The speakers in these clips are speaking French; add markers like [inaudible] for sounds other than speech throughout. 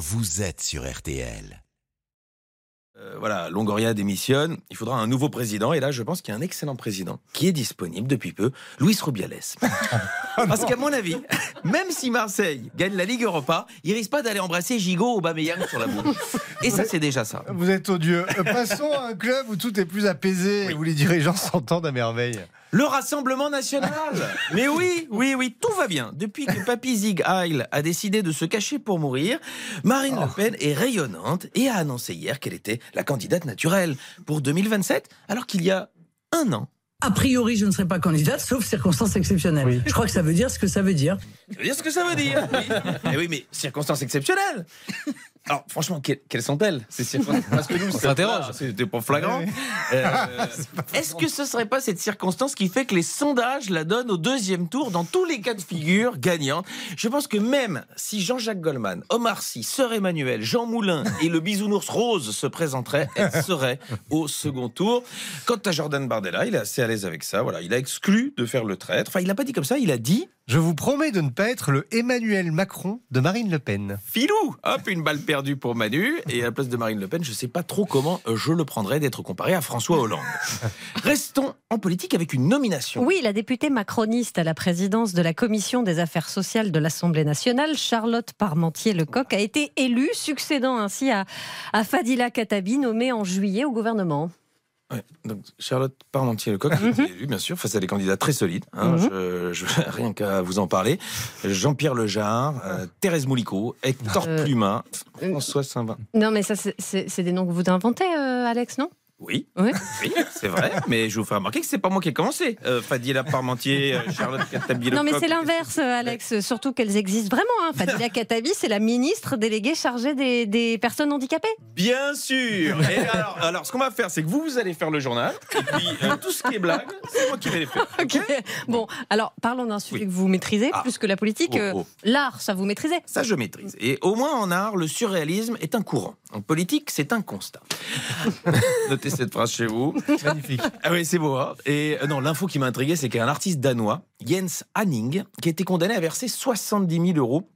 vous êtes sur RTL. Euh, voilà, Longoria démissionne, il faudra un nouveau président, et là je pense qu'il y a un excellent président qui est disponible depuis peu, Luis Rubiales. [laughs] Parce qu'à mon avis, [laughs] même si Marseille gagne la Ligue Europa, il risque pas d'aller embrasser Gigot ou Aubameyang sur la bouche. Et ça c'est déjà ça. Vous êtes odieux. Euh, Passons à un club où tout est plus apaisé et où les dirigeants s'entendent à merveille. Le Rassemblement National Mais oui, oui, oui, tout va bien. Depuis que Papy Zig Heil a décidé de se cacher pour mourir, Marine Le Pen est rayonnante et a annoncé hier qu'elle était la candidate naturelle pour 2027, alors qu'il y a un an, A priori, je ne serai pas candidate, sauf circonstances exceptionnelles. Je crois que ça veut dire ce que ça veut dire. Ça veut dire ce que ça veut dire. Oui. [laughs] Eh oui, mais circonstances exceptionnelles. Alors, franchement, que- quelles sont-elles ces circonstances [laughs] Parce que nous, s'interroge. C'était pas flagrant. Euh, [laughs] Est-ce que ce serait pas cette circonstance qui fait que les sondages la donnent au deuxième tour dans tous les cas de figure gagnants? Je pense que même si Jean-Jacques Goldman, Omar Sy, Sœur Emmanuel, Jean Moulin et le bisounours rose se présenteraient, elle serait au second tour. Quant à Jordan Bardella, il est assez à l'aise avec ça. Voilà, il a exclu de faire le traître. Enfin, il l'a pas dit comme ça. Il a dit Je vous promets de ne pas être le Emmanuel Macron de Marine Le Pen. Filou Hop, une balle perdue pour Manu. Et à la place de Marine Le Pen, je ne sais pas trop comment je le prendrais d'être comparé à François Hollande. [laughs] Restons en politique avec une nomination. Oui, la députée macroniste à la présidence de la Commission des affaires sociales de l'Assemblée nationale, Charlotte Parmentier-Lecoq, a été élue, succédant ainsi à, à Fadila Katabi, nommée en juillet au gouvernement. Ouais, donc Charlotte Parmentier-Lecoq, Mhm. vous avez vu, bien sûr, face à des candidats très solides. hein, je, je- [laughs] rien qu'à vous en parler. Jean-Pierre Lejarre, euh, Thérèse Moulico, Hector Euh, Plumin, euh, François Saint-Vin. Non, mais ça, c'est des noms que vous inventez, euh, Alex, non? Oui, Oui. oui c'est vrai, mais je vous fais remarquer que c'est pas moi qui ai commencé. Euh, Fadila Parmentier, euh, Charlotte Katabi Non, mais c'est l'inverse, Alex. Surtout qu'elles existent vraiment. Hein. Fadila Katabi, c'est la ministre déléguée chargée des, des personnes handicapées. Bien sûr Et alors, alors, ce qu'on va faire, c'est que vous, vous allez faire le journal, et puis euh, tout ce qui est blague, c'est moi qui vais les faire. Bon, alors parlons d'un sujet Oui. que vous maîtrisez Ah. plus que la politique. Oh, euh, oh. L'art, ça vous maîtrisez Ça, je maîtrise. Et au moins en art, le surréalisme est un courant. En politique, c'est un constat. [laughs] Notez cette phrase chez vous. [laughs] Magnifique. Ah oui, c'est beau. hein Et euh, non, l'info qui m'a intrigué, c'est qu'il y a un artiste danois, Jens Hanning, qui a été condamné à verser 70 000 euros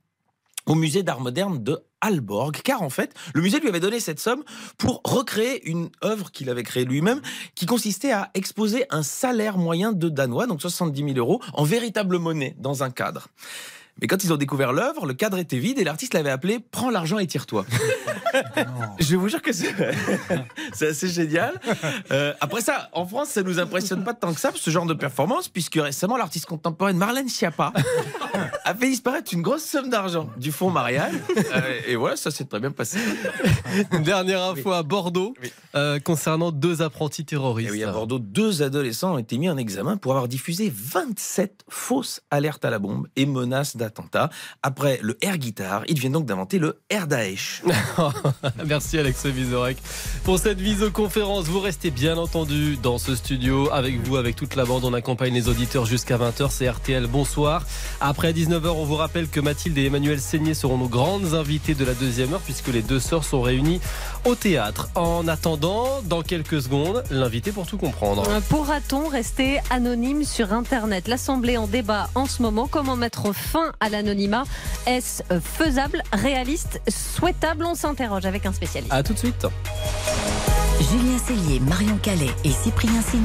au musée d'art moderne de Aalborg, car en fait, le musée lui avait donné cette somme pour recréer une œuvre qu'il avait créée lui-même, qui consistait à exposer un salaire moyen de Danois, donc 70 000 euros, en véritable monnaie, dans un cadre. Mais quand ils ont découvert l'œuvre, le cadre était vide et l'artiste l'avait appelé Prends l'argent et tire-toi. [laughs] Je vous jure que c'est [laughs] c'est assez génial. Euh, après ça, en France, ça nous impressionne pas tant que ça, ce genre de performance, puisque récemment, l'artiste contemporaine Marlène Schiappa [laughs] a fait disparaître une grosse somme d'argent du fonds Marianne. Euh, [laughs] et voilà, ça s'est très bien passé. [laughs] Dernière info à Bordeaux Oui. euh, concernant deux apprentis terroristes. Et oui, à Bordeaux, deux adolescents ont été mis en examen pour avoir diffusé 27 fausses alertes à la bombe et menaces d'attentat. Après le air guitar, ils viennent donc d'inventer le air Daesh. Merci Alex Vizorek. Pour cette visioconférence, vous restez bien entendu dans ce studio avec vous, avec toute la bande. On accompagne les auditeurs jusqu'à 20h. C'est RTL. Bonsoir. Après 19h, on vous rappelle que Mathilde et Emmanuel Seigné seront nos grandes invitées de la deuxième heure puisque les deux sœurs sont réunies au théâtre. En attendant, dans quelques secondes, l'invité pour tout comprendre. Euh, Pourra-t-on rester anonyme sur Internet? L'Assemblée en débat en ce moment. Comment mettre fin à l'anonymat? Est-ce euh, faisable, réaliste, souhaitable? On s'interroge avec un spécialiste. À tout de suite. Julien Cellier, Marion Calais et Cyprien Sénou